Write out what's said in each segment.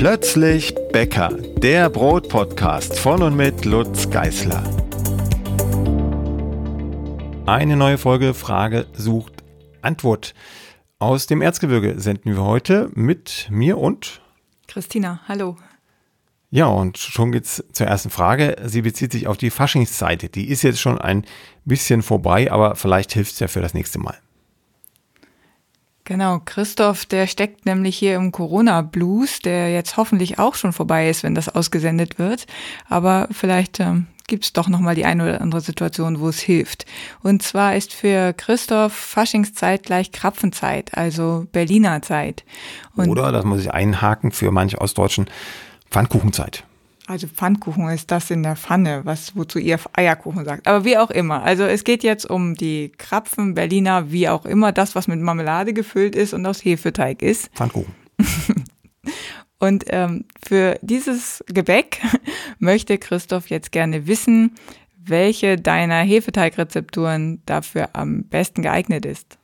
Plötzlich Bäcker, der Brotpodcast von und mit Lutz Geißler. Eine neue Folge Frage sucht Antwort. Aus dem Erzgebirge senden wir heute mit mir und Christina. Hallo. Ja, und schon geht's zur ersten Frage. Sie bezieht sich auf die Faschingszeit. Die ist jetzt schon ein bisschen vorbei, aber vielleicht hilft es ja für das nächste Mal. Genau, Christoph, der steckt nämlich hier im Corona-Blues, der jetzt hoffentlich auch schon vorbei ist, wenn das ausgesendet wird. Aber vielleicht ähm, gibt es doch nochmal die eine oder andere Situation, wo es hilft. Und zwar ist für Christoph Faschingszeit gleich Krapfenzeit, also Berliner Zeit. Und oder, das muss ich einhaken, für manche Ostdeutschen Pfannkuchenzeit. Also Pfannkuchen ist das in der Pfanne, was wozu ihr Eierkuchen sagt. Aber wie auch immer. Also es geht jetzt um die Krapfen, Berliner, wie auch immer, das, was mit Marmelade gefüllt ist und aus Hefeteig ist. Pfannkuchen. und ähm, für dieses Gebäck möchte Christoph jetzt gerne wissen, welche deiner Hefeteigrezepturen dafür am besten geeignet ist.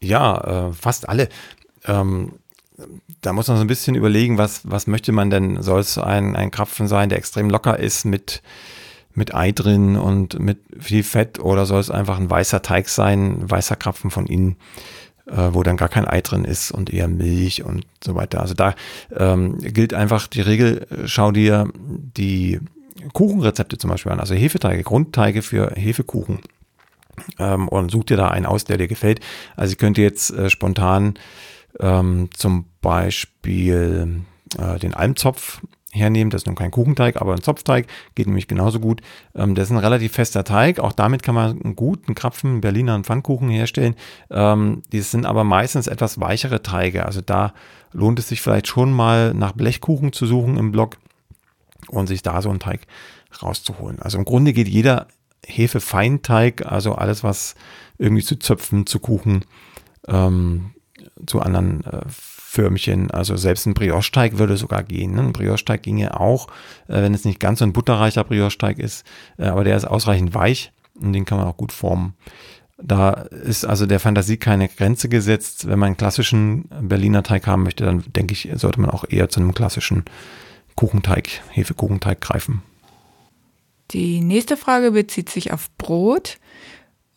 Ja, äh, fast alle. Ähm, da muss man so ein bisschen überlegen, was, was möchte man denn? Soll es ein, ein Krapfen sein, der extrem locker ist mit, mit Ei drin und mit viel Fett oder soll es einfach ein weißer Teig sein, ein weißer Krapfen von innen, äh, wo dann gar kein Ei drin ist und eher Milch und so weiter. Also da ähm, gilt einfach die Regel, schau dir die Kuchenrezepte zum Beispiel an, also Hefeteige, Grundteige für Hefekuchen ähm, und such dir da einen aus, der dir gefällt. Also ich könnte jetzt äh, spontan ähm, zum Beispiel äh, den Almzopf hernehmen. Das ist nun kein Kuchenteig, aber ein Zopfteig geht nämlich genauso gut. Ähm, das ist ein relativ fester Teig. Auch damit kann man einen guten Krapfen, einen Berliner und Pfannkuchen herstellen. Ähm, die sind aber meistens etwas weichere Teige. Also da lohnt es sich vielleicht schon mal nach Blechkuchen zu suchen im Blog und sich da so einen Teig rauszuholen. Also im Grunde geht jeder Hefefeinteig, also alles, was irgendwie zu Zöpfen, zu Kuchen, ähm, zu anderen äh, Förmchen. Also selbst ein Brioche-Teig würde sogar gehen. Ne? Ein Brioche-Teig ginge auch, äh, wenn es nicht ganz so ein butterreicher Brioche-Teig ist, äh, aber der ist ausreichend weich und den kann man auch gut formen. Da ist also der Fantasie keine Grenze gesetzt. Wenn man einen klassischen Berliner Teig haben möchte, dann denke ich, sollte man auch eher zu einem klassischen Kuchenteig, Hefekuchenteig greifen. Die nächste Frage bezieht sich auf Brot.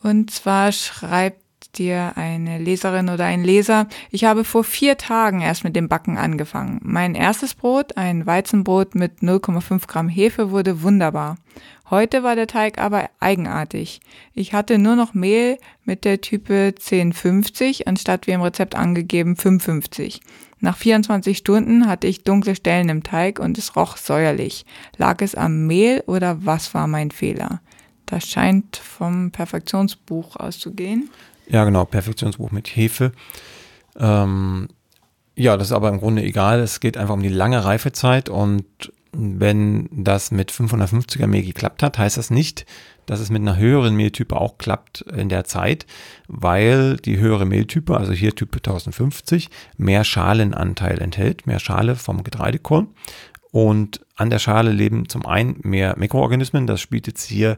Und zwar schreibt dir eine Leserin oder ein Leser, ich habe vor vier Tagen erst mit dem Backen angefangen. Mein erstes Brot, ein Weizenbrot mit 0,5 Gramm Hefe, wurde wunderbar. Heute war der Teig aber eigenartig. Ich hatte nur noch Mehl mit der Type 1050 anstatt wie im Rezept angegeben 550. Nach 24 Stunden hatte ich dunkle Stellen im Teig und es roch säuerlich. Lag es am Mehl oder was war mein Fehler? Das scheint vom Perfektionsbuch auszugehen. Ja, genau, Perfektionsbuch mit Hefe. Ähm, ja, das ist aber im Grunde egal. Es geht einfach um die lange Reifezeit und wenn das mit 550er Mehl geklappt hat, heißt das nicht, dass es mit einer höheren Mehltype auch klappt in der Zeit, weil die höhere Mehltype, also hier Type 1050, mehr Schalenanteil enthält, mehr Schale vom Getreidekorn. Und an der Schale leben zum einen mehr Mikroorganismen, das spielt jetzt hier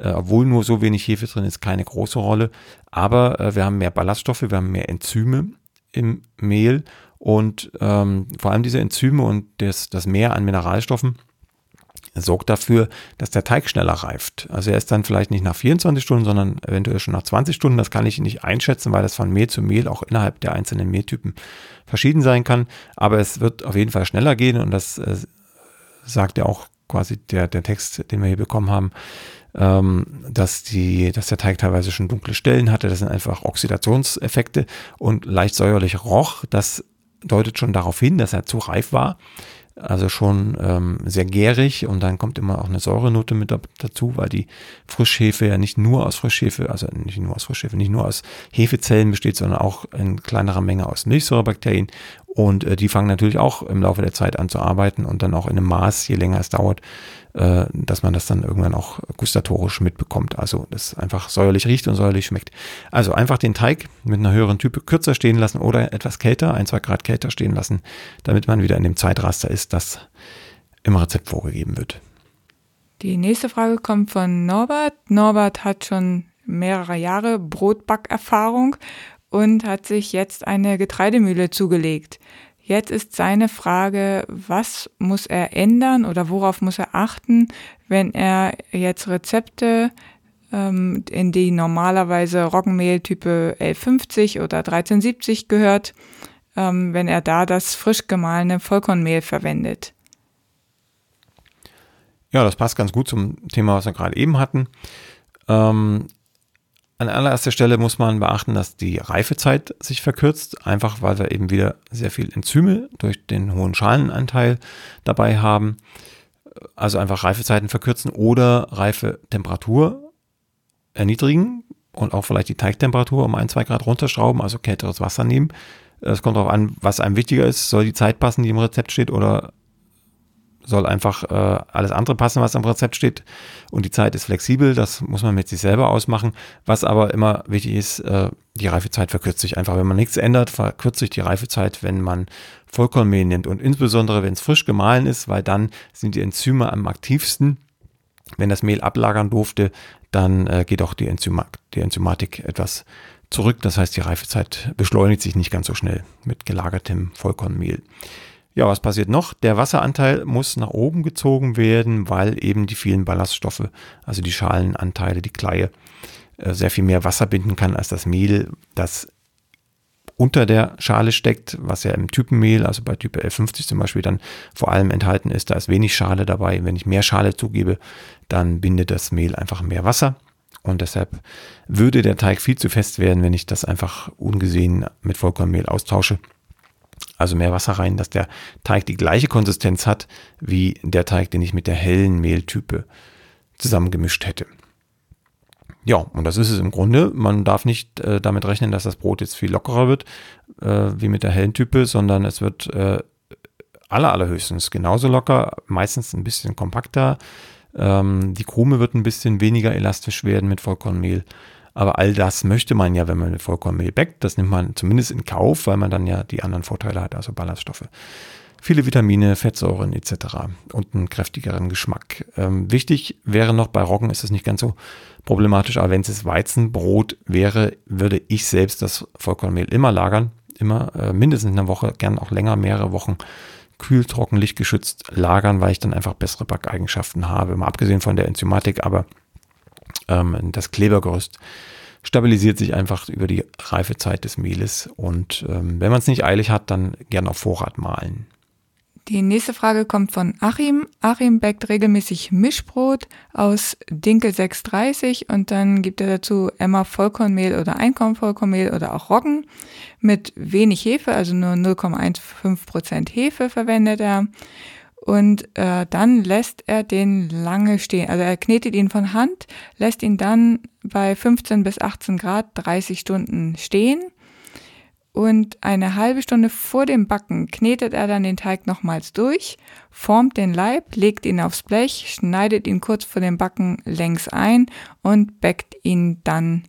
äh, obwohl nur so wenig Hefe drin ist, keine große Rolle. Aber äh, wir haben mehr Ballaststoffe, wir haben mehr Enzyme im Mehl und ähm, vor allem diese Enzyme und das, das Mehr an Mineralstoffen sorgt dafür, dass der Teig schneller reift. Also er ist dann vielleicht nicht nach 24 Stunden, sondern eventuell schon nach 20 Stunden. Das kann ich nicht einschätzen, weil das von Mehl zu Mehl auch innerhalb der einzelnen Mehltypen verschieden sein kann. Aber es wird auf jeden Fall schneller gehen und das äh, sagt ja auch quasi der, der Text, den wir hier bekommen haben ähm, dass, die, dass der Teig teilweise schon dunkle Stellen hatte. Das sind einfach Oxidationseffekte und leicht säuerlich roch. Das deutet schon darauf hin, dass er zu reif war. Also schon ähm, sehr gärig und dann kommt immer auch eine Säurenote mit dazu, weil die Frischhefe ja nicht nur aus Frischhefe, also nicht nur aus Frischhefe, nicht nur aus Hefezellen besteht, sondern auch in kleinerer Menge aus Milchsäurebakterien und äh, die fangen natürlich auch im Laufe der Zeit an zu arbeiten und dann auch in einem Maß, je länger es dauert, äh, dass man das dann irgendwann auch gustatorisch mitbekommt. Also das einfach säuerlich riecht und säuerlich schmeckt. Also einfach den Teig mit einer höheren Type kürzer stehen lassen oder etwas kälter, ein, zwei Grad kälter stehen lassen, damit man wieder in dem Zeitraster ist, das im Rezept vorgegeben wird. Die nächste Frage kommt von Norbert. Norbert hat schon mehrere Jahre Brotbackerfahrung und hat sich jetzt eine Getreidemühle zugelegt. Jetzt ist seine Frage, was muss er ändern oder worauf muss er achten, wenn er jetzt Rezepte ähm, in die normalerweise Roggenmehltype 1150 oder 1370 gehört, ähm, wenn er da das frisch gemahlene Vollkornmehl verwendet. Ja, das passt ganz gut zum Thema, was wir gerade eben hatten. Ähm, an allererster Stelle muss man beachten, dass die Reifezeit sich verkürzt, einfach weil wir eben wieder sehr viel Enzyme durch den hohen Schalenanteil dabei haben. Also einfach Reifezeiten verkürzen oder Reifetemperatur erniedrigen und auch vielleicht die Teigtemperatur um ein, zwei Grad runterschrauben, also kälteres Wasser nehmen. Es kommt darauf an, was einem wichtiger ist. Soll die Zeit passen, die im Rezept steht, oder soll einfach äh, alles andere passen, was am Rezept steht. Und die Zeit ist flexibel, das muss man mit sich selber ausmachen. Was aber immer wichtig ist, äh, die Reifezeit verkürzt sich einfach. Wenn man nichts ändert, verkürzt sich die Reifezeit, wenn man Vollkornmehl nimmt. Und insbesondere, wenn es frisch gemahlen ist, weil dann sind die Enzyme am aktivsten. Wenn das Mehl ablagern durfte, dann äh, geht auch die, Enzym die Enzymatik etwas zurück. Das heißt, die Reifezeit beschleunigt sich nicht ganz so schnell mit gelagertem Vollkornmehl. Ja, was passiert noch? Der Wasseranteil muss nach oben gezogen werden, weil eben die vielen Ballaststoffe, also die Schalenanteile, die Kleie, äh, sehr viel mehr Wasser binden kann als das Mehl, das unter der Schale steckt, was ja im Typenmehl, also bei Typ L50 zum Beispiel, dann vor allem enthalten ist. Da ist wenig Schale dabei. Wenn ich mehr Schale zugebe, dann bindet das Mehl einfach mehr Wasser. Und deshalb würde der Teig viel zu fest werden, wenn ich das einfach ungesehen mit Vollkornmehl austausche also mehr Wasser rein, dass der Teig die gleiche Konsistenz hat wie der Teig, den ich mit der hellen Mehltype zusammengemischt hätte. Ja, und das ist es im Grunde. Man darf nicht äh, damit rechnen, dass das Brot jetzt viel lockerer wird, äh, wie mit der hellen Type, sondern es wird äh, aller, allerhöchstens genauso locker, meistens ein bisschen kompakter. Ähm, die Krume wird ein bisschen weniger elastisch werden mit Vollkornmehl. Aber all das möchte man ja, wenn man Vollkornmehl backt. Das nimmt man zumindest in Kauf, weil man dann ja die anderen Vorteile hat, also Ballaststoffe. Viele Vitamine, Fettsäuren etc. und einen kräftigeren Geschmack. Ähm, wichtig wäre noch, bei Roggen ist es nicht ganz so problematisch, aber wenn es Weizenbrot wäre, würde ich selbst das Vollkornmehl immer lagern. Immer äh, mindestens eine Woche, gern auch länger, mehrere Wochen kühl, trocken, lichtgeschützt lagern, weil ich dann einfach bessere Backeigenschaften habe. Mal abgesehen von der Enzymatik, aber das Klebergerüst stabilisiert sich einfach über die Reifezeit des Mehles. Und ähm, wenn man es nicht eilig hat, dann gern auf Vorrat mahlen. Die nächste Frage kommt von Achim. Achim backt regelmäßig Mischbrot aus Dinkel 630 und dann gibt er dazu Emma Vollkornmehl oder Einkornvollkornmehl oder auch Roggen mit wenig Hefe, also nur 0,15% Hefe verwendet er. Und äh, dann lässt er den lange stehen. Also er knetet ihn von Hand, lässt ihn dann bei 15 bis 18 Grad 30 Stunden stehen. Und eine halbe Stunde vor dem Backen knetet er dann den Teig nochmals durch, formt den Leib, legt ihn aufs Blech, schneidet ihn kurz vor dem Backen längs ein und backt ihn dann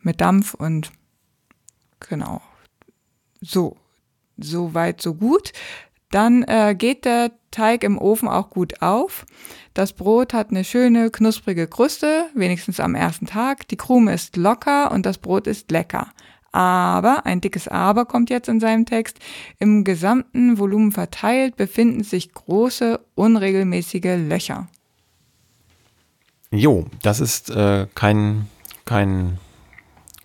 mit Dampf und genau. So, so weit, so gut. Dann äh, geht der Teig im Ofen auch gut auf. Das Brot hat eine schöne, knusprige Kruste, wenigstens am ersten Tag. Die Krume ist locker und das Brot ist lecker. Aber, ein dickes Aber kommt jetzt in seinem Text, im gesamten Volumen verteilt befinden sich große, unregelmäßige Löcher. Jo, das ist äh, kein, kein,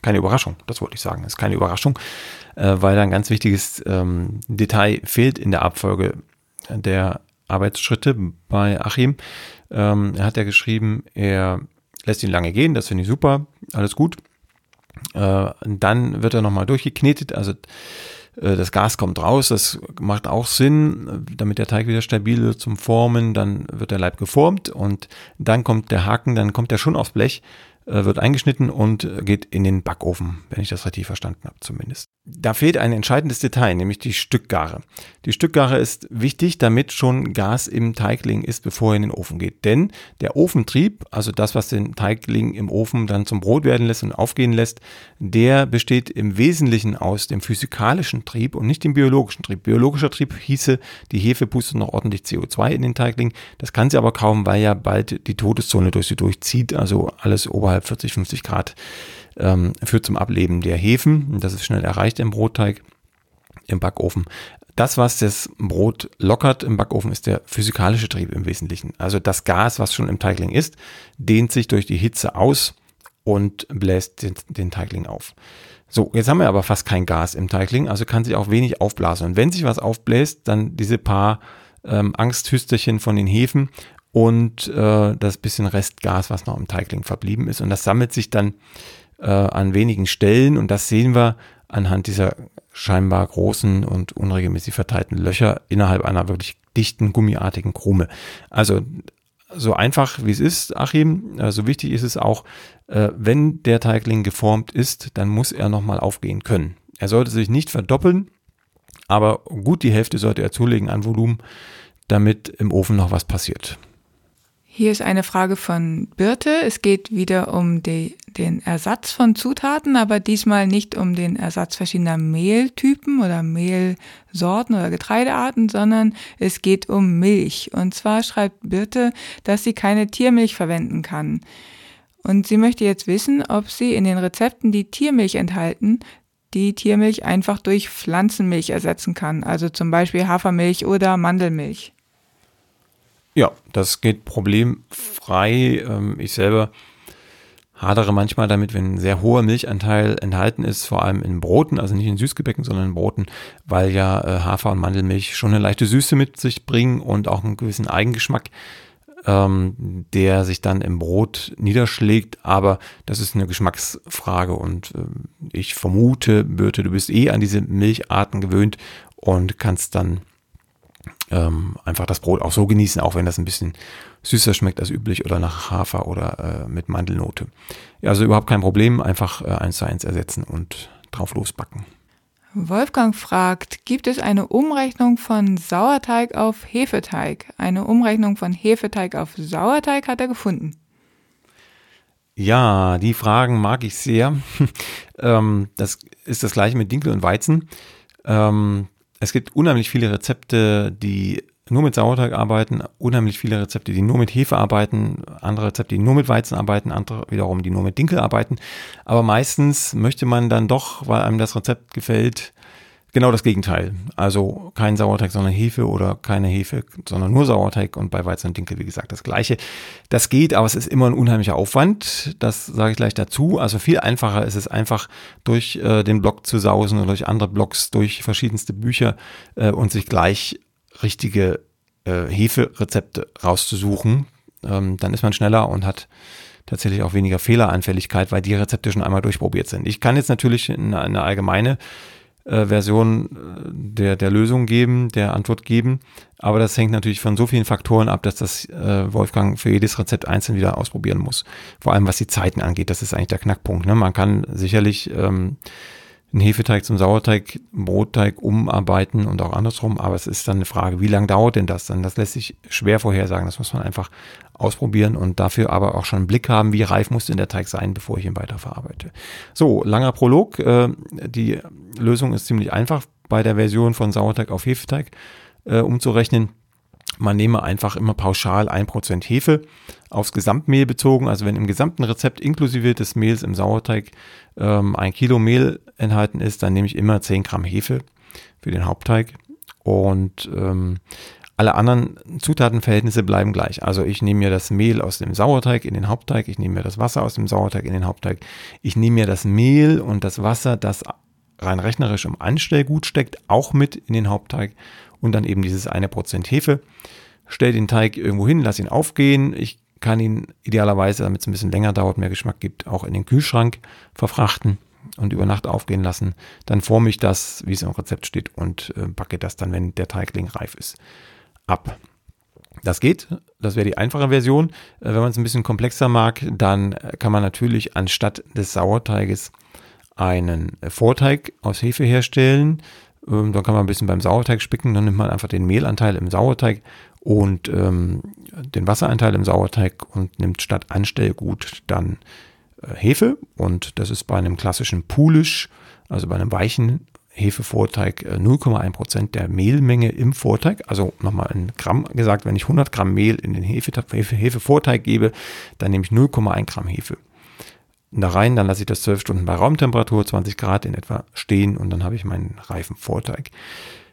keine Überraschung, das wollte ich sagen. Das ist keine Überraschung äh, weil da ein ganz wichtiges ähm, Detail fehlt in der Abfolge der Arbeitsschritte bei Achim. Ähm, er hat ja geschrieben, er lässt ihn lange gehen, das finde ich super, alles gut. Äh, dann wird er nochmal durchgeknetet, also äh, das Gas kommt raus, das macht auch Sinn, damit der Teig wieder stabil wird zum Formen, dann wird der Leib geformt und dann kommt der Haken, dann kommt er schon aufs Blech äh, wird eingeschnitten und geht in den Backofen, wenn ich das richtig verstanden habe zumindest. Da fehlt ein entscheidendes Detail, nämlich die Stückgare. Die Stückgare ist wichtig, damit schon Gas im Teigling ist, bevor er in den Ofen geht. Denn der Ofentrieb, also das, was den Teigling im Ofen dann zum Brot werden lässt und aufgehen lässt, der besteht im Wesentlichen aus dem physikalischen Trieb und nicht dem biologischen Trieb. Biologischer Trieb hieße, die Hefe pustet noch ordentlich CO2 in den Teigling. Das kann sie aber kaum, weil ja bald die Todeszone durch sie durchzieht, also alles oberhalb 40, 50 Grad ähm, führt zum Ableben der Hefen. Das ist schnell erreicht im Brotteig. im Backofen. Das, was das Brot lockert im Backofen, ist der physikalische Trieb im Wesentlichen. Also das Gas, was schon im Teigling ist, dehnt sich durch die Hitze aus und bläst den, den Teigling auf. So, jetzt haben wir aber fast kein Gas im Teigling, also kann sich auch wenig aufblasen. Und wenn sich was aufbläst, dann diese paar ähm, Angsthüsterchen von den Hefen und äh, das bisschen Restgas, was noch im Teigling verblieben ist. Und das sammelt sich dann äh, an wenigen Stellen und das sehen wir anhand dieser scheinbar großen und unregelmäßig verteilten Löcher innerhalb einer wirklich dichten, gummiartigen Krume. Also so einfach wie es ist, Achim, so also wichtig ist es auch, äh, wenn der Teigling geformt ist, dann muss er nochmal aufgehen können. Er sollte sich nicht verdoppeln, aber gut die Hälfte sollte er zulegen an Volumen, damit im Ofen noch was passiert. Hier ist eine Frage von Birte. Es geht wieder um die, den Ersatz von Zutaten, aber diesmal nicht um den Ersatz verschiedener Mehltypen oder Mehlsorten oder Getreidearten, sondern es geht um Milch. Und zwar schreibt Birte, dass sie keine Tiermilch verwenden kann. Und sie möchte jetzt wissen, ob sie in den Rezepten, die Tiermilch enthalten, die Tiermilch einfach durch Pflanzenmilch ersetzen kann, also zum Beispiel Hafermilch oder Mandelmilch. Ja, das geht problemfrei. Ähm, ich selber hadere manchmal damit, wenn ein sehr hoher Milchanteil enthalten ist, vor allem in Broten, also nicht in Süßgebäcken, sondern in Broten, weil ja äh, Hafer- und Mandelmilch schon eine leichte Süße mit sich bringen und auch einen gewissen Eigengeschmack, ähm, der sich dann im Brot niederschlägt. Aber das ist eine Geschmacksfrage und äh, ich vermute, Birte, du bist eh an diese Milcharten gewöhnt und kannst dann ähm, einfach das Brot auch so genießen, auch wenn das ein bisschen süßer schmeckt als üblich oder nach Hafer oder äh, mit Mandelnote. Ja, also überhaupt kein Problem, einfach äh, eins zu eins ersetzen und drauf losbacken. Wolfgang fragt, gibt es eine Umrechnung von Sauerteig auf Hefeteig? Eine Umrechnung von Hefeteig auf Sauerteig hat er gefunden. Ja, die Fragen mag ich sehr. ähm, das ist das gleiche mit Dinkel und Weizen. Ähm, es gibt unheimlich viele Rezepte, die nur mit Sauerteig arbeiten, unheimlich viele Rezepte, die nur mit Hefe arbeiten, andere Rezepte, die nur mit Weizen arbeiten, andere wiederum, die nur mit Dinkel arbeiten. Aber meistens möchte man dann doch, weil einem das Rezept gefällt, Genau das Gegenteil. Also kein Sauerteig, sondern Hefe oder keine Hefe, sondern nur Sauerteig und bei Weizen und Dinkel, wie gesagt, das gleiche. Das geht, aber es ist immer ein unheimlicher Aufwand. Das sage ich gleich dazu. Also viel einfacher ist es einfach durch äh, den Blog zu sausen oder durch andere Blogs, durch verschiedenste Bücher äh, und sich gleich richtige äh, Heferezepte rauszusuchen. Ähm, dann ist man schneller und hat tatsächlich auch weniger Fehleranfälligkeit, weil die Rezepte schon einmal durchprobiert sind. Ich kann jetzt natürlich eine, eine allgemeine äh, Version äh, der, der Lösung geben, der Antwort geben. Aber das hängt natürlich von so vielen Faktoren ab, dass das äh, Wolfgang für jedes Rezept einzeln wieder ausprobieren muss. Vor allem was die Zeiten angeht, das ist eigentlich der Knackpunkt. Ne? Man kann sicherlich ähm, einen Hefeteig zum Sauerteig, Brotteig umarbeiten und auch andersrum. Aber es ist dann eine Frage, wie lange dauert denn das dann? Das lässt sich schwer vorhersagen. Das muss man einfach ausprobieren und dafür aber auch schon einen Blick haben, wie reif muss denn der Teig sein, bevor ich ihn weiterverarbeite. So, langer Prolog. Äh, die Lösung ist ziemlich einfach bei der Version von Sauerteig auf Hefeteig äh, umzurechnen. Man nehme einfach immer pauschal ein Prozent Hefe aufs Gesamtmehl bezogen. Also wenn im gesamten Rezept inklusive des Mehls im Sauerteig ähm, ein Kilo Mehl enthalten ist, dann nehme ich immer 10 Gramm Hefe für den Hauptteig. Und ähm, alle anderen Zutatenverhältnisse bleiben gleich. Also ich nehme mir das Mehl aus dem Sauerteig in den Hauptteig, ich nehme mir das Wasser aus dem Sauerteig in den Hauptteig, ich nehme mir das Mehl und das Wasser, das rein rechnerisch im Anstellgut steckt, auch mit in den Hauptteig und dann eben dieses eine Prozent Hefe. Stell den Teig irgendwo hin, lass ihn aufgehen. Ich kann ihn idealerweise, damit es ein bisschen länger dauert, mehr Geschmack gibt, auch in den Kühlschrank verfrachten und über Nacht aufgehen lassen. Dann forme ich das, wie es im Rezept steht, und äh, backe das dann, wenn der Teigling reif ist, ab. Das geht, das wäre die einfache Version. Äh, wenn man es ein bisschen komplexer mag, dann kann man natürlich anstatt des Sauerteiges einen Vorteig aus Hefe herstellen. Ähm, dann kann man ein bisschen beim Sauerteig spicken, dann nimmt man einfach den Mehlanteil im Sauerteig und ähm, den Wasseranteil im Sauerteig und nimmt statt Anstellgut dann äh, Hefe. Und das ist bei einem klassischen Pulisch, also bei einem weichen Hefevorteig, äh, 0,1 Prozent der Mehlmenge im Vorteig. Also nochmal in Gramm gesagt, wenn ich 100 Gramm Mehl in den Hefe, Hefe, Hefevorteig gebe, dann nehme ich 0,1 Gramm Hefe. da rein, dann lasse ich das 12 Stunden bei Raumtemperatur, 20 Grad in etwa stehen und dann habe ich meinen reifen Vorteig.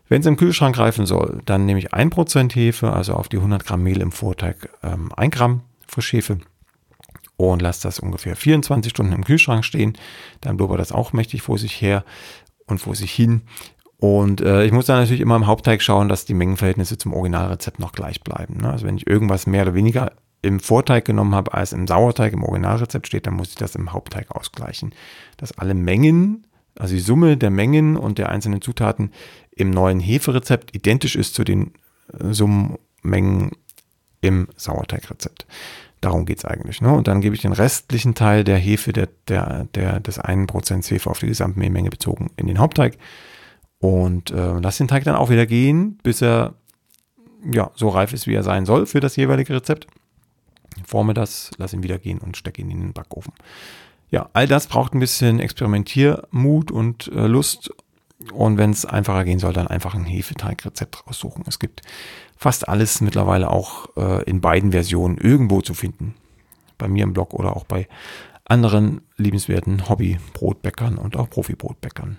Wenn es im Kühlschrank reifen soll, dann nehme ich 1% Hefe, also auf die 100 Gramm Mehl im Vorteig ähm, 1 Gramm Frischhefe und lasse das ungefähr 24 Stunden im Kühlschrank stehen. Dann blubbert das auch mächtig vor sich her und vor sich hin. Und äh, ich muss dann natürlich immer im Hauptteig schauen, dass die Mengenverhältnisse zum Originalrezept noch gleich bleiben. Ne? Also wenn ich irgendwas mehr oder weniger im Vorteig genommen habe als im Sauerteig im Originalrezept steht, dann muss ich das im Hauptteig ausgleichen. Dass alle Mengen, also die Summe der Mengen und der einzelnen Zutaten im neuen Heferezept identisch ist zu den äh, Summenmengen im Sauerteigrezept. Darum geht es eigentlich. Ne? Und dann gebe ich den restlichen Teil der Hefe, der, der, der, des 1% Hefe auf die Gesamtmehlmenge bezogen, in den Hauptteig. Und äh, lasse den Teig dann auch wieder gehen, bis er ja, so reif ist, wie er sein soll für das jeweilige Rezept. Forme das, lasse ihn wieder gehen und stecke ihn in den Backofen. Ja, all das braucht ein bisschen Experimentiermut und äh, Lust. Und wenn es einfacher gehen soll, dann einfach ein Hefeteigrezept raussuchen. Es gibt fast alles mittlerweile auch äh, in beiden Versionen irgendwo zu finden. Bei mir im Blog oder auch bei anderen liebenswerten Hobby-Brotbäckern und auch Profi-Brotbäckern.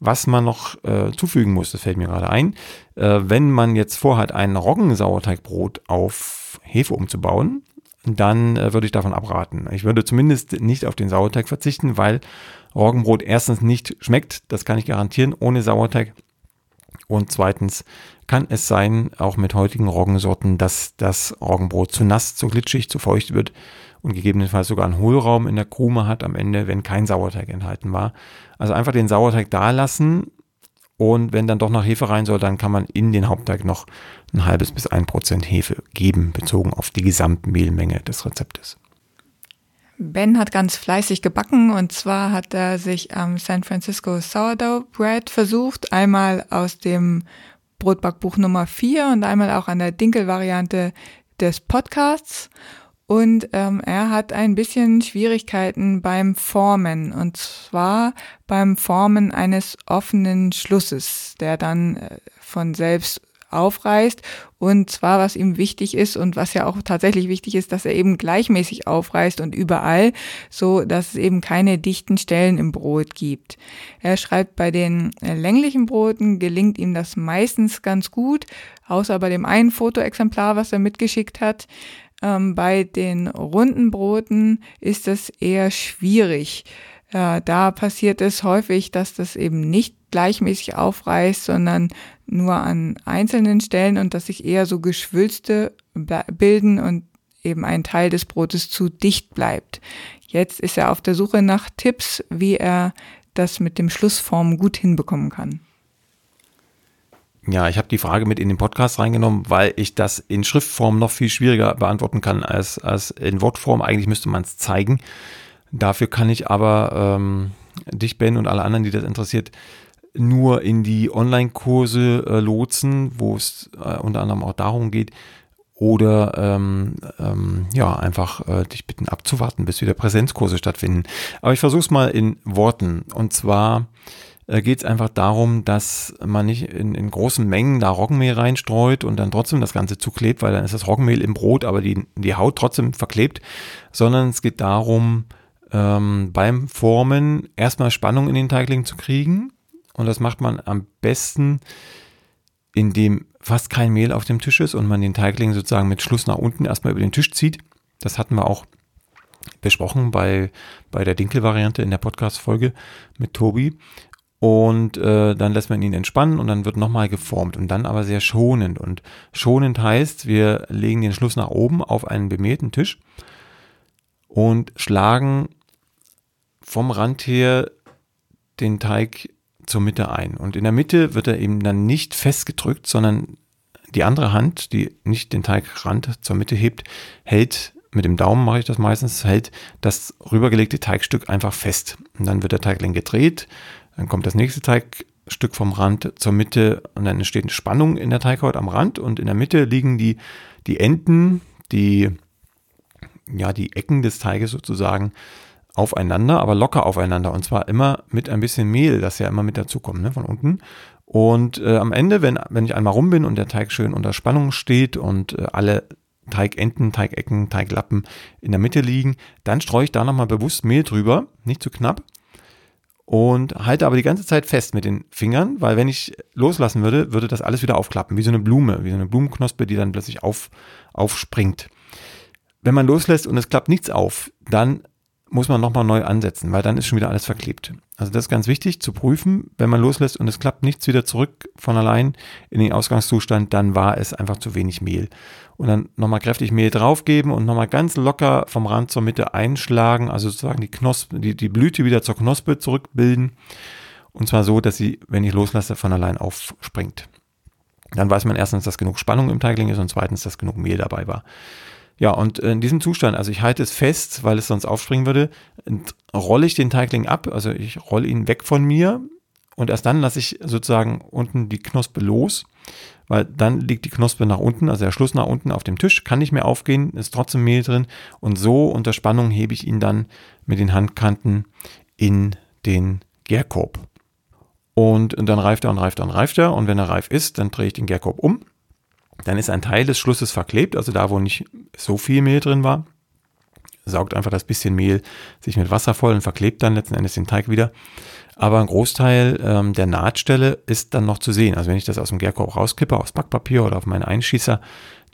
Was man noch äh, zufügen muss, das fällt mir gerade ein, äh, wenn man jetzt vorhat, ein Roggensauerteigbrot auf Hefe umzubauen, dann äh, würde ich davon abraten. Ich würde zumindest nicht auf den Sauerteig verzichten, weil Roggenbrot erstens nicht schmeckt, das kann ich garantieren, ohne Sauerteig. Und zweitens kann es sein, auch mit heutigen Roggensorten, dass das Roggenbrot zu nass, zu glitschig, zu feucht wird und gegebenenfalls sogar einen Hohlraum in der Krume hat am Ende, wenn kein Sauerteig enthalten war. Also einfach den Sauerteig da lassen und wenn dann doch noch Hefe rein soll, dann kann man in den Hauptteig noch ein halbes bis ein Prozent Hefe geben, bezogen auf die Gesamtmehlmenge des Rezeptes. Ben hat ganz fleißig gebacken und zwar hat er sich am San Francisco Sourdough Bread versucht, einmal aus dem Brotbackbuch Nummer 4 und einmal auch an der Dinkel-Variante des Podcasts. Und ähm, er hat ein bisschen Schwierigkeiten beim Formen, und zwar beim Formen eines offenen Schlusses, der dann äh, von selbst aufreißt. Und zwar, was ihm wichtig ist und was ja auch tatsächlich wichtig ist, dass er eben gleichmäßig aufreißt und überall, so dass es eben keine dichten Stellen im Brot gibt. Er schreibt, bei den äh, länglichen Broten gelingt ihm das meistens ganz gut, außer bei dem einen Fotoexemplar, was er mitgeschickt hat. Ähm, bei den runden Broten ist das eher schwierig. Äh, da passiert es häufig, dass das eben nicht gleichmäßig aufreißt, sondern nur an einzelnen Stellen und dass sich eher so Geschwülste bilden und eben ein Teil des Brotes zu dicht bleibt. Jetzt ist er auf der Suche nach Tipps, wie er das mit dem Schlussform gut hinbekommen kann. Ja, ich habe die Frage mit in den Podcast reingenommen, weil ich das in Schriftform noch viel schwieriger beantworten kann als, als in Wortform. Eigentlich müsste man es zeigen. Dafür kann ich aber ähm, dich, Ben, und alle anderen, die das interessiert, nur in die Online-Kurse äh, lotsen, wo es äh, unter anderem auch darum geht, oder ähm, ähm, ja, einfach äh, dich bitten abzuwarten, bis wieder Präsenzkurse stattfinden. Aber ich versuche es mal in Worten. Und zwar äh, geht es einfach darum, dass man nicht in, in großen Mengen da Roggenmehl reinstreut und dann trotzdem das Ganze zuklebt, weil dann ist das Roggenmehl im Brot, aber die, die Haut trotzdem verklebt, sondern es geht darum, ähm, beim Formen erstmal Spannung in den Teigling zu kriegen. Und das macht man am besten, indem fast kein Mehl auf dem Tisch ist und man den Teigling sozusagen mit Schluss nach unten erstmal über den Tisch zieht. Das hatten wir auch besprochen bei, bei der Dinkel-Variante in der Podcast-Folge mit Tobi und äh, dann lässt man ihn entspannen und dann wird nochmal geformt und dann aber sehr schonend. Und schonend heißt, wir legen den Schluss nach oben auf einen bemehlten Tisch und schlagen vom Rand her den Teig zur Mitte ein. Und in der Mitte wird er eben dann nicht festgedrückt, sondern die andere Hand, die nicht den Teigrand zur Mitte hebt, hält, mit dem Daumen mache ich das meistens, hält das rübergelegte Teigstück einfach fest. Und dann wird der Teigling gedreht, dann kommt das nächste Teigstück vom Rand zur Mitte und dann entsteht eine Spannung in der Teighaut am Rand und in der Mitte liegen die, die Enden, die, ja, die Ecken des Teiges sozusagen aufeinander, aber locker aufeinander und zwar immer mit ein bisschen Mehl, das ja immer mit dazukommt, ne, von unten. Und äh, am Ende, wenn, wenn ich einmal rum bin und der Teig schön unter Spannung steht und äh, alle Teigenden, Teigecken, Teiglappen in der Mitte liegen. Dann streue ich da nochmal bewusst Mehl drüber, nicht zu knapp. Und halte aber die ganze Zeit fest mit den Fingern, weil wenn ich loslassen würde, würde das alles wieder aufklappen, wie so eine Blume, wie so eine Blumenknospe, die dann plötzlich auf, aufspringt. Wenn man loslässt und es klappt nichts auf, dann muss man nochmal neu ansetzen, weil dann ist schon wieder alles verklebt. Also das ist ganz wichtig zu prüfen, wenn man loslässt und es klappt nichts wieder zurück von allein in den Ausgangszustand, dann war es einfach zu wenig Mehl. Und dann nochmal kräftig Mehl draufgeben und nochmal ganz locker vom Rand zur Mitte einschlagen, also sozusagen die Knospe, die, die Blüte wieder zur Knospe zurückbilden. Und zwar so, dass sie, wenn ich loslasse, von allein aufspringt. Dann weiß man erstens, dass genug Spannung im Teigling ist und zweitens, dass genug Mehl dabei war. Ja, und in diesem Zustand, also ich halte es fest, weil es sonst aufspringen würde, rolle ich den Teigling ab, also ich rolle ihn weg von mir und erst dann lasse ich sozusagen unten die Knospe los, weil dann liegt die Knospe nach unten, also der Schluss nach unten auf dem Tisch, kann nicht mehr aufgehen, ist trotzdem Mehl drin und so unter Spannung hebe ich ihn dann mit den Handkanten in den Gärkorb. Und dann reift er und reift er und reift er und wenn er reif ist, dann drehe ich den Gärkorb um dann ist ein Teil des Schlusses verklebt, also da, wo nicht so viel Mehl drin war. Saugt einfach das bisschen Mehl sich mit Wasser voll und verklebt dann letzten Endes den Teig wieder. Aber ein Großteil ähm, der Nahtstelle ist dann noch zu sehen. Also wenn ich das aus dem Gärkorb rauskippe, aufs Backpapier oder auf meinen Einschießer,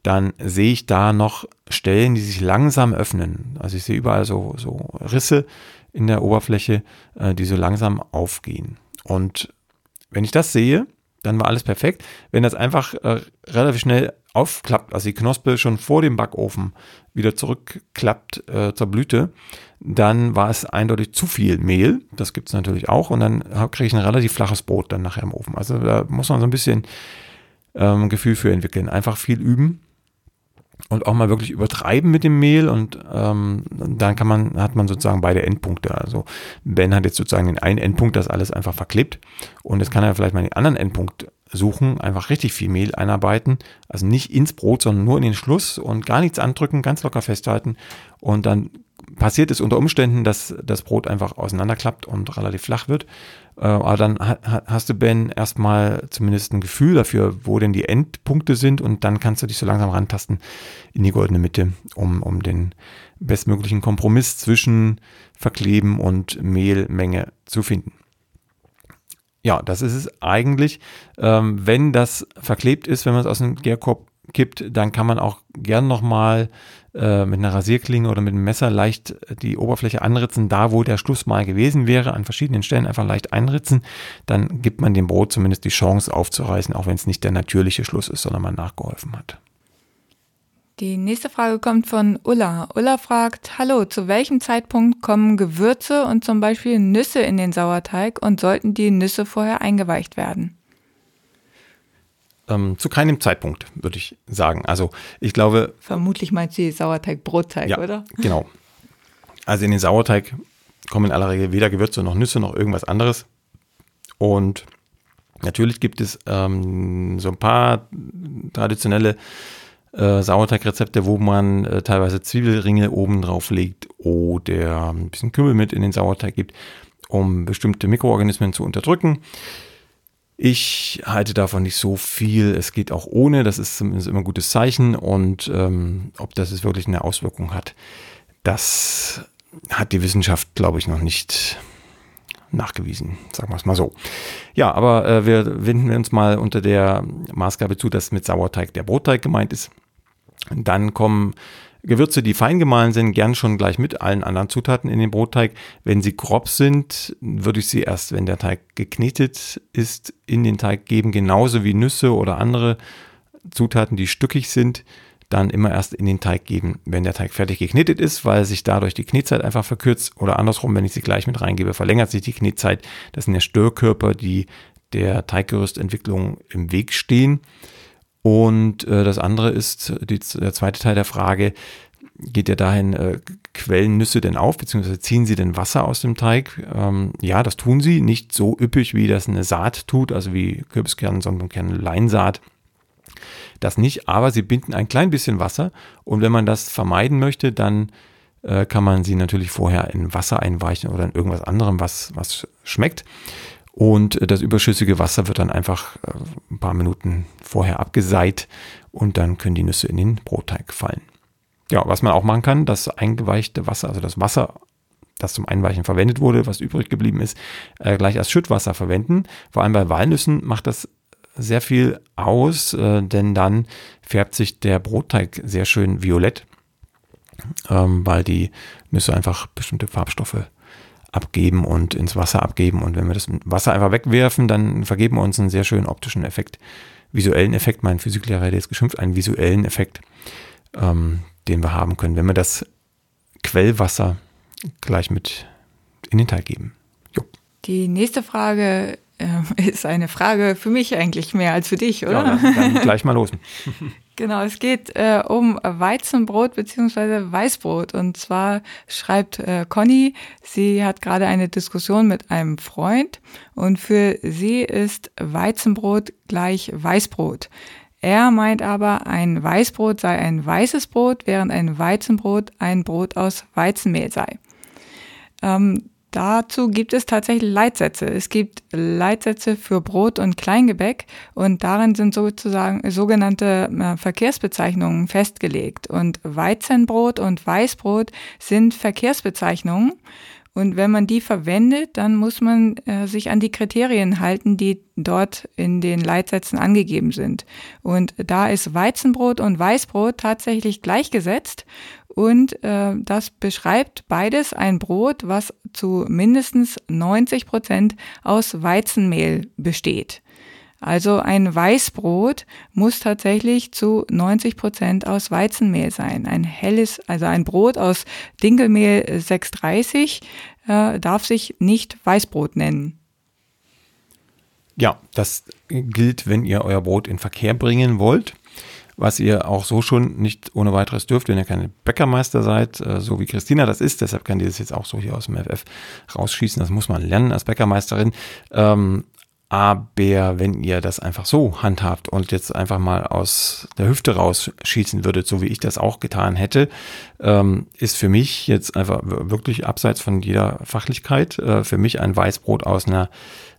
dann sehe ich da noch Stellen, die sich langsam öffnen. Also ich sehe überall so, so Risse in der Oberfläche, äh, die so langsam aufgehen. Und wenn ich das sehe, dann war alles perfekt. Wenn das einfach äh, relativ schnell aufklappt, also die Knospe schon vor dem Backofen wieder zurückklappt äh, zur Blüte, dann war es eindeutig zu viel Mehl. Das gibt es natürlich auch. Und dann kriege ich ein relativ flaches Brot dann nachher im Ofen. Also da muss man so ein bisschen ähm, Gefühl für entwickeln. Einfach viel üben und auch mal wirklich übertreiben mit dem Mehl und ähm, dann kann man, hat man sozusagen beide Endpunkte. Also Ben hat jetzt sozusagen den einen Endpunkt, das alles einfach verklebt und jetzt kann er vielleicht mal den anderen Endpunkt suchen, einfach richtig viel Mehl einarbeiten, also nicht ins Brot, sondern nur in den Schluss und gar nichts andrücken, ganz locker festhalten und dann passiert es unter Umständen, dass das Brot einfach auseinanderklappt und relativ flach wird. Äh, aber dann hast du, Ben, erstmal zumindest ein Gefühl dafür, wo denn die Endpunkte sind und dann kannst du dich so langsam rantasten in die goldene Mitte, um, um den bestmöglichen Kompromiss zwischen Verkleben und Mehlmenge zu finden. Ja, das ist es eigentlich. Ähm, wenn das verklebt ist, wenn man es aus dem Gärkorb kippt, dann kann man auch gern nochmal äh, mit einer Rasierklinge oder mit einem Messer leicht die Oberfläche anritzen, da wo der Schluss mal gewesen wäre, an verschiedenen Stellen einfach leicht einritzen, dann gibt man dem Brot zumindest die Chance aufzureißen, auch wenn es nicht der natürliche Schluss ist, sondern man nachgeholfen hat. Die nächste Frage kommt von Ulla. Ulla fragt, hallo, zu welchem Zeitpunkt kommen Gewürze und zum Beispiel Nüsse in den Sauerteig und sollten die Nüsse vorher eingeweicht werden? Ähm, zu keinem Zeitpunkt, würde ich sagen. Also ich glaube. Vermutlich meint sie Sauerteig-Brotteig, ja, oder? Genau. Also in den Sauerteig kommen in aller Regel weder Gewürze noch Nüsse noch irgendwas anderes. Und natürlich gibt es ähm, so ein paar traditionelle äh, Sauerteigrezepte, wo man äh, teilweise Zwiebelringe oben drauf legt oder ein bisschen Kümmel mit in den Sauerteig gibt, um bestimmte Mikroorganismen zu unterdrücken. Ich halte davon nicht so viel. Es geht auch ohne. Das ist zumindest immer ein gutes Zeichen. Und ähm, ob das jetzt wirklich eine Auswirkung hat, das hat die Wissenschaft, glaube ich, noch nicht nachgewiesen. Sagen wir es mal so. Ja, aber äh, wir wenden uns mal unter der Maßgabe zu, dass mit Sauerteig der Brotteig gemeint ist. Dann kommen Gewürze, die fein gemahlen sind, gern schon gleich mit allen anderen Zutaten in den Brotteig. Wenn sie grob sind, würde ich sie erst, wenn der Teig geknetet ist, in den Teig geben, genauso wie Nüsse oder andere Zutaten, die stückig sind, dann immer erst in den Teig geben, wenn der Teig fertig geknetet ist, weil sich dadurch die Knetzeit einfach verkürzt oder andersrum, wenn ich sie gleich mit reingebe, verlängert sich die Knetzeit. Das sind ja Störkörper, die der Teiggerüstentwicklung im Weg stehen. Und äh, das andere ist, die, der zweite Teil der Frage, geht ja dahin, äh, quellen Nüsse denn auf, beziehungsweise ziehen sie denn Wasser aus dem Teig? Ähm, ja, das tun sie, nicht so üppig, wie das eine Saat tut, also wie Kürbiskern, Sonnenblumenkern, Leinsaat. Das nicht, aber sie binden ein klein bisschen Wasser und wenn man das vermeiden möchte, dann äh, kann man sie natürlich vorher in Wasser einweichen oder in irgendwas anderem, was, was schmeckt. Und das überschüssige Wasser wird dann einfach äh, ein paar Minuten vorher abgeseit und dann können die Nüsse in den Brotteig fallen. Ja, was man auch machen kann, das eingeweichte Wasser, also das Wasser, das zum Einweichen verwendet wurde, was übrig geblieben ist, äh, gleich als Schüttwasser verwenden. Vor allem bei Walnüssen macht das sehr viel aus, äh, denn dann färbt sich der Brotteig sehr schön violett, ähm, weil die Nüsse einfach bestimmte Farbstoffe abgeben und ins Wasser abgeben. Und wenn wir das Wasser einfach wegwerfen, dann vergeben wir uns einen sehr schönen optischen Effekt, visuellen Effekt. Mein Physiklehrer hat jetzt geschimpft, einen visuellen Effekt, ähm, den wir haben können, wenn wir das Quellwasser gleich mit in den Teig geben. Jo. Die nächste Frage äh, ist eine Frage für mich eigentlich mehr als für dich, oder? Ja, dann, dann gleich mal los. Genau, es geht äh, um Weizenbrot beziehungsweise Weißbrot. Und zwar schreibt äh, Conny, sie hat gerade eine Diskussion mit einem Freund und für sie ist Weizenbrot gleich Weißbrot. Er meint aber, ein Weißbrot sei ein weißes Brot, während ein Weizenbrot ein Brot aus Weizenmehl sei. Ähm, Dazu gibt es tatsächlich Leitsätze. Es gibt Leitsätze für Brot und Kleingebäck und darin sind sozusagen sogenannte äh, Verkehrsbezeichnungen festgelegt. Und Weizenbrot und Weißbrot sind Verkehrsbezeichnungen. Und wenn man die verwendet, dann muss man äh, sich an die Kriterien halten, die dort in den Leitsätzen angegeben sind. Und da ist Weizenbrot und Weißbrot tatsächlich gleichgesetzt. Und äh, das beschreibt beides ein Brot, was zu mindestens 90 Prozent aus Weizenmehl besteht. Also ein Weißbrot muss tatsächlich zu 90 Prozent aus Weizenmehl sein. Ein helles, also ein Brot aus Dinkelmehl 630 äh, darf sich nicht Weißbrot nennen. Ja, das gilt, wenn ihr euer Brot in Verkehr bringen wollt was ihr auch so schon nicht ohne weiteres dürft, wenn ihr keine Bäckermeister seid, äh, so wie Christina das ist. Deshalb kann die das jetzt auch so hier aus dem FF rausschießen. Das muss man lernen als Bäckermeisterin. Ähm, aber wenn ihr das einfach so handhabt und jetzt einfach mal aus der Hüfte rausschießen würdet, so wie ich das auch getan hätte, ähm, ist für mich jetzt einfach wirklich abseits von jeder Fachlichkeit, äh, für mich ein Weißbrot aus einer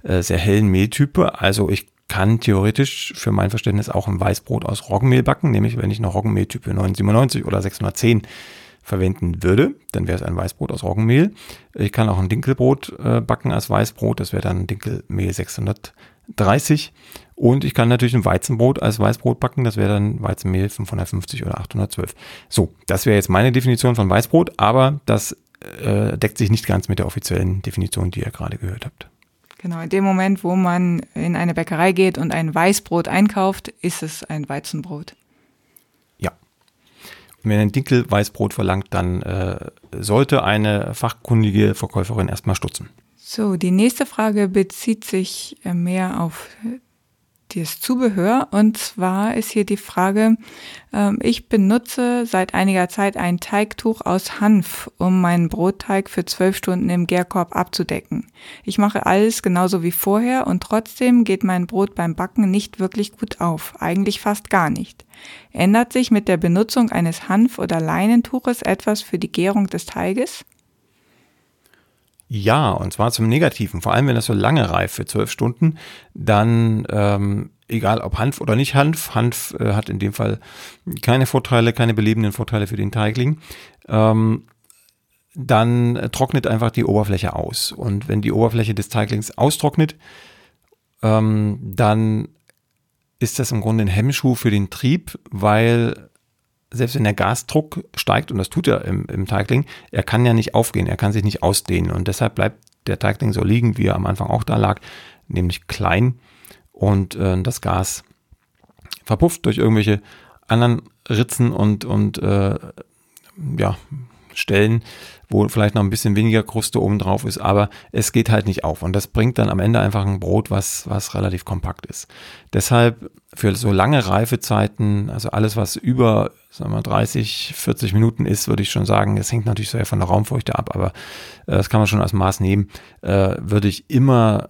äh, sehr hellen Mehltype. Also ich kann theoretisch für mein Verständnis auch ein Weißbrot aus Roggenmehl backen, nämlich wenn ich eine Roggenmehltype 997 oder 610 verwenden würde, dann wäre es ein Weißbrot aus Roggenmehl. Ich kann auch ein Dinkelbrot äh, backen als Weißbrot, das wäre dann Dinkelmehl 630. Und ich kann natürlich ein Weizenbrot als Weißbrot backen, das wäre dann Weizenmehl 550 oder 812. So, das wäre jetzt meine Definition von Weißbrot, aber das äh, deckt sich nicht ganz mit der offiziellen Definition, die ihr gerade gehört habt. Genau, in dem Moment, wo man in eine Bäckerei geht und ein Weißbrot einkauft, ist es ein Weizenbrot. Ja. Und wenn ein Dinkel Weißbrot verlangt, dann äh, sollte eine fachkundige Verkäuferin erstmal stutzen. So, die nächste Frage bezieht sich äh, mehr auf das Zubehör. Und zwar ist hier die Frage, ähm, ich benutze seit einiger Zeit ein Teigtuch aus Hanf, um meinen Brotteig für zwölf Stunden im Gärkorb abzudecken. Ich mache alles genauso wie vorher und trotzdem geht mein Brot beim Backen nicht wirklich gut auf, eigentlich fast gar nicht. Ändert sich mit der Benutzung eines Hanf- oder Leinentuches etwas für die Gärung des Teiges? Ja, und zwar zum Negativen. Vor allem, wenn das so lange reift für zwölf Stunden, dann ähm, egal ob Hanf oder nicht Hanf, Hanf äh, hat in dem Fall keine Vorteile, keine belebenden Vorteile für den Teigling. Ähm, dann äh, trocknet einfach die Oberfläche aus. Und wenn die Oberfläche des Teiglings austrocknet, ähm, dann ist das im Grunde ein Hemmschuh für den Trieb, weil selbst wenn der Gasdruck steigt, und das tut er im, im Teigling, er kann ja nicht aufgehen, er kann sich nicht ausdehnen. Und deshalb bleibt der Teigling so liegen, wie er am Anfang auch da lag, nämlich klein. Und äh, das Gas verpufft durch irgendwelche anderen Ritzen und, und äh, ja, Stellen, wo vielleicht noch ein bisschen weniger Kruste oben drauf ist, aber es geht halt nicht auf. Und das bringt dann am Ende einfach ein Brot, was, was relativ kompakt ist. Deshalb für so lange Reifezeiten, also alles, was über sagen wir, 30, 40 Minuten ist, würde ich schon sagen, es hängt natürlich sehr von der Raumfeuchte ab, aber äh, das kann man schon als Maß nehmen, äh, würde ich immer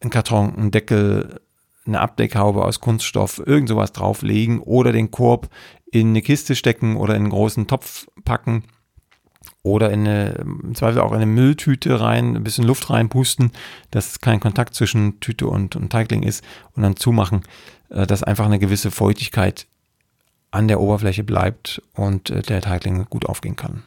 einen Karton, einen Deckel, eine Abdeckhaube aus Kunststoff, irgend sowas drauflegen oder den Korb in eine Kiste stecken oder in einen großen Topf packen oder in eine, im Zweifel auch in eine Mülltüte rein, ein bisschen Luft reinpusten, dass kein Kontakt zwischen Tüte und, und Teigling ist und dann zumachen, äh, dass einfach eine gewisse Feuchtigkeit an der Oberfläche bleibt und äh, der Teigling gut aufgehen kann.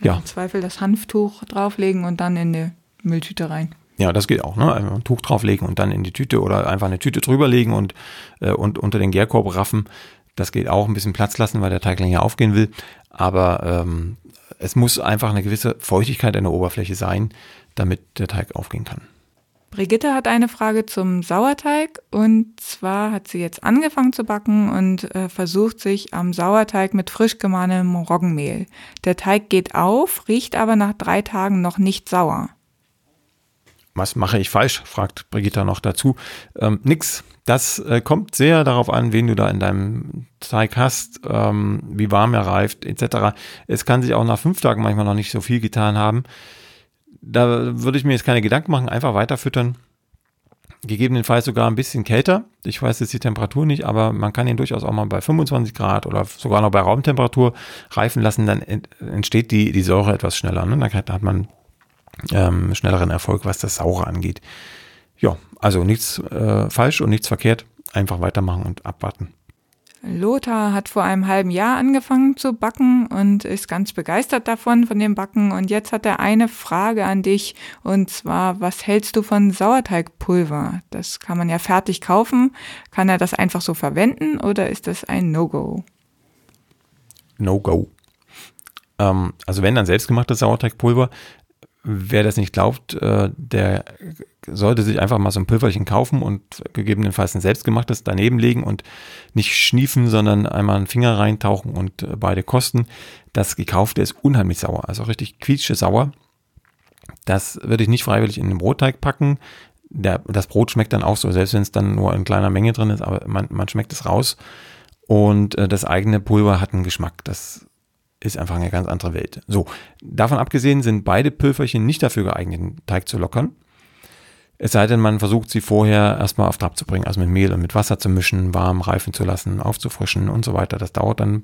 Ja. Im Zweifel das Hanftuch drauflegen und dann in die Mülltüte rein. Ja, das geht auch. Ne? Ein Tuch drauflegen und dann in die Tüte oder einfach eine Tüte drüberlegen und, äh, und unter den Gärkorb raffen. Das geht auch ein bisschen Platz lassen, weil der Teigling ja aufgehen will. Aber ähm, es muss einfach eine gewisse Feuchtigkeit in der Oberfläche sein, damit der Teig aufgehen kann. Brigitte hat eine Frage zum Sauerteig und zwar hat sie jetzt angefangen zu backen und äh, versucht sich am Sauerteig mit frisch gemahlenem Roggenmehl. Der Teig geht auf, riecht aber nach drei Tagen noch nicht sauer. Was mache ich falsch? fragt Brigitte noch dazu. Ähm, nix. Das äh, kommt sehr darauf an, wen du da in deinem Teig hast, ähm, wie warm er reift, etc. Es kann sich auch nach fünf Tagen manchmal noch nicht so viel getan haben. Da würde ich mir jetzt keine Gedanken machen, einfach weiter füttern. Gegebenenfalls sogar ein bisschen kälter. Ich weiß jetzt die Temperatur nicht, aber man kann ihn durchaus auch mal bei 25 Grad oder sogar noch bei Raumtemperatur reifen lassen. Dann entsteht die, die Säure etwas schneller. Ne? Dann hat man ähm, schnelleren Erfolg, was das Saure angeht. Ja, also nichts äh, falsch und nichts verkehrt. Einfach weitermachen und abwarten. Lothar hat vor einem halben Jahr angefangen zu backen und ist ganz begeistert davon, von dem Backen. Und jetzt hat er eine Frage an dich. Und zwar, was hältst du von Sauerteigpulver? Das kann man ja fertig kaufen. Kann er das einfach so verwenden oder ist das ein No-Go? No-Go. Ähm, also wenn dann selbstgemachtes Sauerteigpulver, wer das nicht glaubt, äh, der sollte sich einfach mal so ein Pülverchen kaufen und gegebenenfalls ein selbstgemachtes daneben legen und nicht schniefen, sondern einmal einen Finger reintauchen und äh, beide kosten. Das gekaufte ist unheimlich sauer, also richtig quietsche sauer. Das würde ich nicht freiwillig in den Brotteig packen. Der, das Brot schmeckt dann auch so, selbst wenn es dann nur in kleiner Menge drin ist, aber man, man schmeckt es raus. Und äh, das eigene Pulver hat einen Geschmack. Das ist einfach eine ganz andere Welt. So, davon abgesehen sind beide Pülverchen nicht dafür geeignet, den Teig zu lockern. Es sei denn, man versucht sie vorher erstmal auf Trab zu bringen, also mit Mehl und mit Wasser zu mischen, warm reifen zu lassen, aufzufrischen und so weiter. Das dauert dann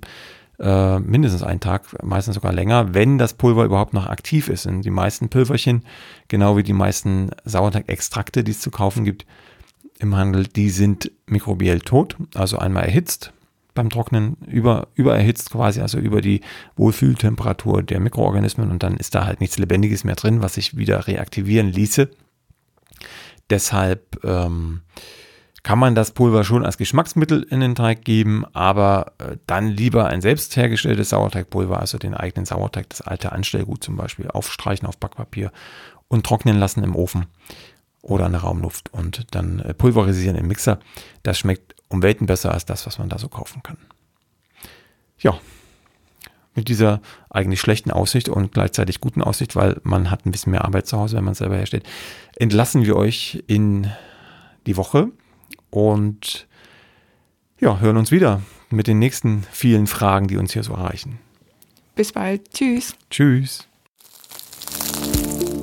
äh, mindestens einen Tag, meistens sogar länger, wenn das Pulver überhaupt noch aktiv ist. Und die meisten Pülverchen, genau wie die meisten Sauerteigextrakte, die es zu kaufen gibt im Handel, die sind mikrobiell tot, also einmal erhitzt, beim Trocknen über, übererhitzt quasi, also über die Wohlfühltemperatur der Mikroorganismen und dann ist da halt nichts Lebendiges mehr drin, was sich wieder reaktivieren ließe. Deshalb ähm, kann man das Pulver schon als Geschmacksmittel in den Teig geben, aber äh, dann lieber ein selbst hergestelltes Sauerteigpulver, also den eigenen Sauerteig, das alte Anstellgut zum Beispiel, aufstreichen auf Backpapier und trocknen lassen im Ofen oder in der Raumluft und dann äh, pulverisieren im Mixer. Das schmeckt um Welten besser als das, was man da so kaufen kann. Ja, mit dieser eigentlich schlechten Aussicht und gleichzeitig guten Aussicht, weil man hat ein bisschen mehr Arbeit zu Hause, wenn man es selber herstellt, entlassen wir euch in die Woche und ja, hören uns wieder mit den nächsten vielen Fragen, die uns hier so erreichen. Bis bald. Tschüss. Tschüss.